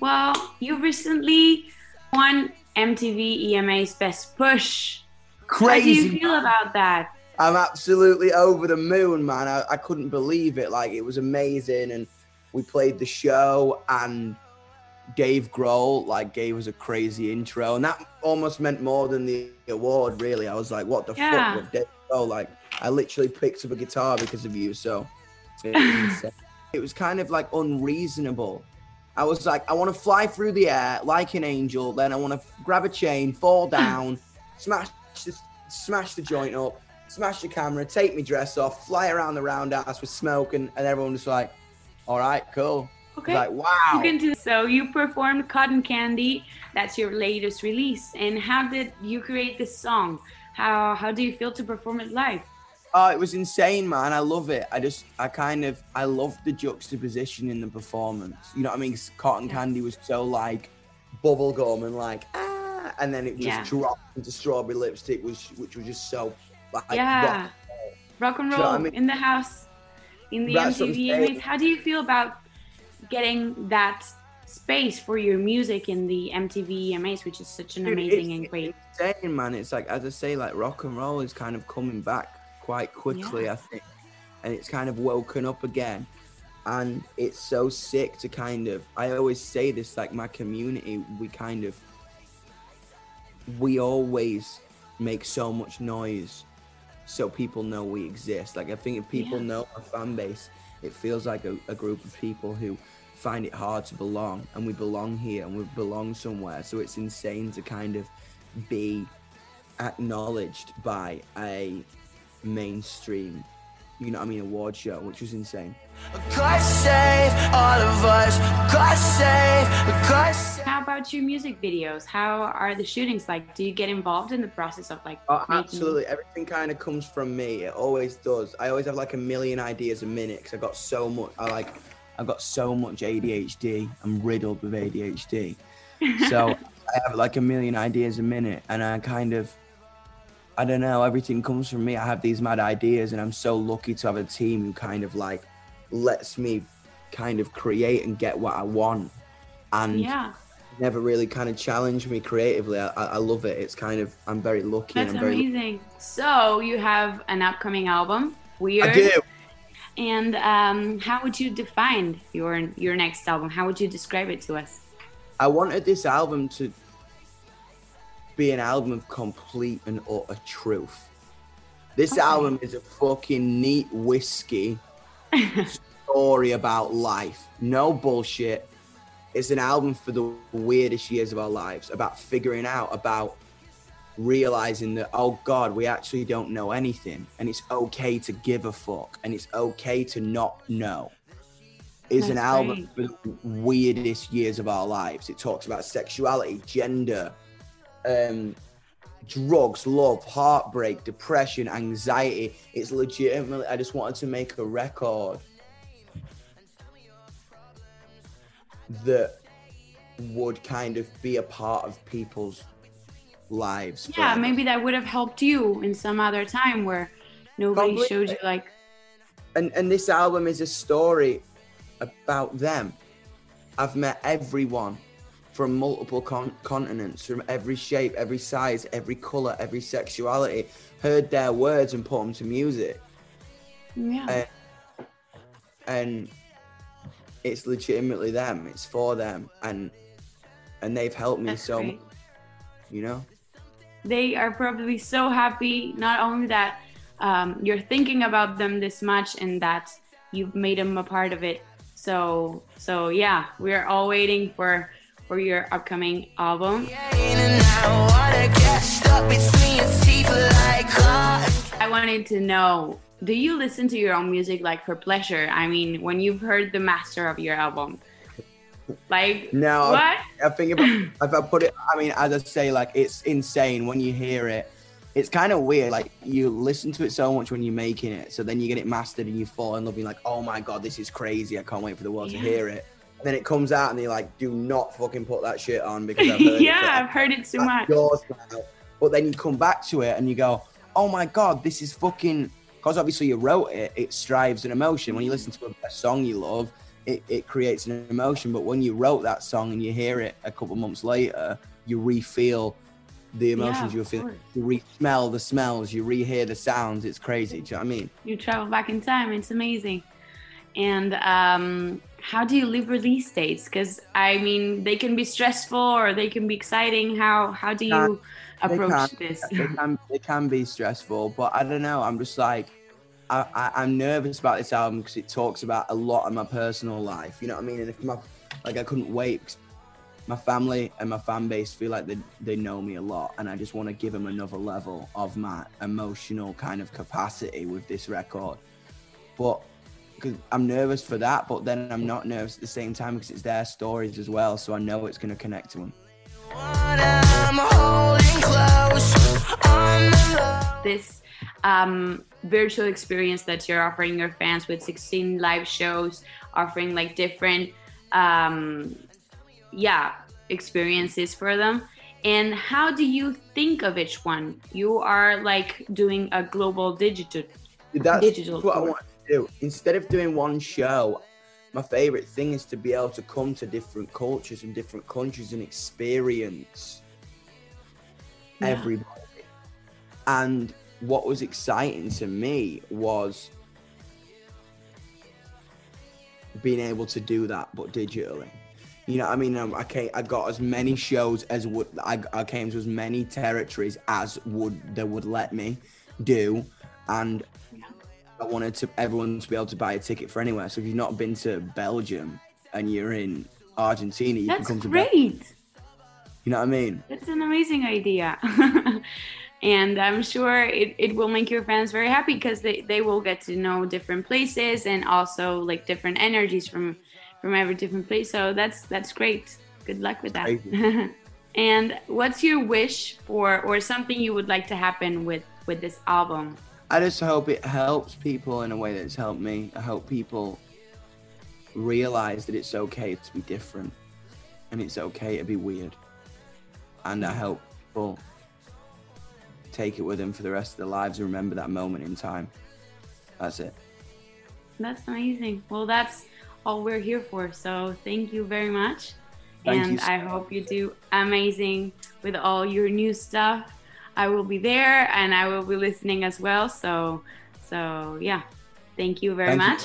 Well, you recently won MTV EMA's Best Push. Crazy. How do you feel about that? I'm absolutely over the moon, man. I, I couldn't believe it. Like it was amazing, and we played the show, and Dave Grohl like gave us a crazy intro, and that almost meant more than the award. Really, I was like, "What the Yeah. fuck?" With Dave Grohl, like I literally picked up a guitar because of you. So it was, uh, it was kind of like unreasonable. I was like, I want to fly through the air like an angel. Then I want to grab a chain, fall down, smash, the, smash the joint up, smash the camera, take my dress off, fly around the roundhouse with smoke, and, and everyone was like, "All right, cool." Okay. Like, wow. You can do so. You performed Cotton Candy. That's your latest release. And how did you create this song? How how do you feel to perform it live? Oh, it was insane, man. I love it. I just, I kind of, I love the juxtaposition in the performance. You know what I mean? Cotton Candy was so like bubblegum and like, ah, and then it just Yeah. dropped into strawberry lipstick, which, which was just so like, yeah. rock. Rock and Do you know roll I mean? in the house, in the That's MTV. EMAs. How do you feel about getting that space for your music in the MTV EMAs, which is such an amazing it's- and great. it's insane, man. It's like, as I say, like rock and roll is kind of coming back quite quickly, Yeah. I think, and it's kind of woken up again. And it's so sick to kind of. I always say this, like my community, we kind of, we always make so much noise, so people know we exist. Like I think if people Yeah. know our fan base, it feels like a, a group of people who find it hard to belong, and we belong here, and we belong somewhere. So it's insane to kind of be acknowledged by a mainstream, you know what I mean, award show, which was insane. God save all of us. God save. God save. How about your music videos? How are the shootings like? Do you get involved in the process of like Oh, making- absolutely. Everything kind of comes from me. It always does. I always have like a million ideas a minute because I got so much. I like, I've got so much ADHD. I'm riddled with ADHD. So I have like a million ideas a minute, and I kind of, I don't know. Everything comes from me. I have these mad ideas, and I'm so lucky to have a team who kind of like lets me kind of create and get what I want, and Yeah, never really kind of challenge me creatively. I, I love it. It's kind of I'm very lucky that's and I'm very. amazing. So you have an upcoming album, Weird. I do. And um, how would you define your your next album? How would you describe it to us? I wanted this album to be an album of complete and utter truth. This Okay. album is a fucking neat whiskey story about life. No bullshit. It's an album for the weirdest years of our lives, about figuring out, about realizing that, oh God, we actually don't know anything. And it's okay to give a fuck. And it's okay to not know. It's an album for the weirdest years of our lives. It talks about sexuality, gender, um, drugs, love, heartbreak, depression, anxiety. It's legitimately, I just wanted to make a record that would kind of be a part of people's lives. Yeah, forever. maybe that would have helped you in some other time where nobody Completely. showed you like and and this album is a story about them. I've met everyone from multiple con- continents, from every shape, every size, every color, every sexuality. Heard their words and put them to music, yeah. and and it's legitimately them. It's for them, and and they've helped me That's so great. You know. they are probably so happy not only that um, you're thinking about them this much and that you've made them a part of it so so yeah we're all waiting for for your upcoming album I wanna get stuck between your teeth like cotton. i wanted to know do you listen to your own music like for pleasure i mean when you've heard the master of your album like No, what I think if I, if I put it, I mean, as I say, like it's insane when you hear it. It's kind of weird. Like you listen to it so much when you're making it, so then you get it mastered and you fall in love. You're like, oh my god, this is crazy. I can't wait for the world Yeah. to hear it. Then it comes out and you're like, do not fucking put that shit on because I've heard yeah it. i've heard it so much yours now. But then you come back to it and you go, oh my god, this is fucking. Because obviously you wrote it, it strives an emotion. When you listen to a, a song you love, it, it creates an emotion. But when you wrote that song and you hear it a couple months later, you re-feel the emotions of you were feeling. course. You re-smell the smells. You re-hear the sounds. It's crazy. Do you know what I mean? You travel back in time. It's amazing. And um, how do you live release dates? Because I mean, they can be stressful or they can be exciting. How how do you They approach can- this? It can, it can be stressful, but I don't know. I'm just like, I, I, I'm nervous about this album because it talks about a lot of my personal life. You know what I mean? And if my, like, I couldn't wait. my family and my fan base feel like they, they know me a lot, and I just want to give them another level of my emotional kind of capacity with this record. But because I'm nervous for that, but then I'm not nervous at the same time because it's their stories as well, so I know it's going to connect to them. What I'm holding close on the love. this um, virtual experience that you're offering your fans with 16 live shows, offering like different, um, yeah, experiences for them. And how do you think of each one? You are like doing a global digital. That's Digital what I tour. want to do. Instead of doing one show, my favorite thing is to be able to come to different cultures and different countries and experience Yeah. everybody. And what was exciting to me was being able to do that, but digitally. You know, what I mean, um, I came, I got as many shows as would I, I came to as many territories as would they would let me do, and I wanted to everyone to be able to buy a ticket for anywhere. So if you've not been to Belgium and you're in Argentina, you That's can come to. Great. you know what I mean? That's an amazing idea. and I'm sure it, it will make your fans very happy because they, they will get to know different places and also like different energies from from every different place. So that's that's great. Good luck with that. And what's your wish for or something you would like to happen with with this album? I just hope it helps people in a way that's helped me. I hope people realize that it's okay to be different and it's okay to be weird. And I hope people take it with them for the rest of their lives and remember that moment in time. That's it. That's amazing. Well, that's all we're here for. So thank you very much. Thank and you so I hope you do amazing with all your new stuff. I will be there and I will be listening as well. So, so yeah, thank you very Thank you much.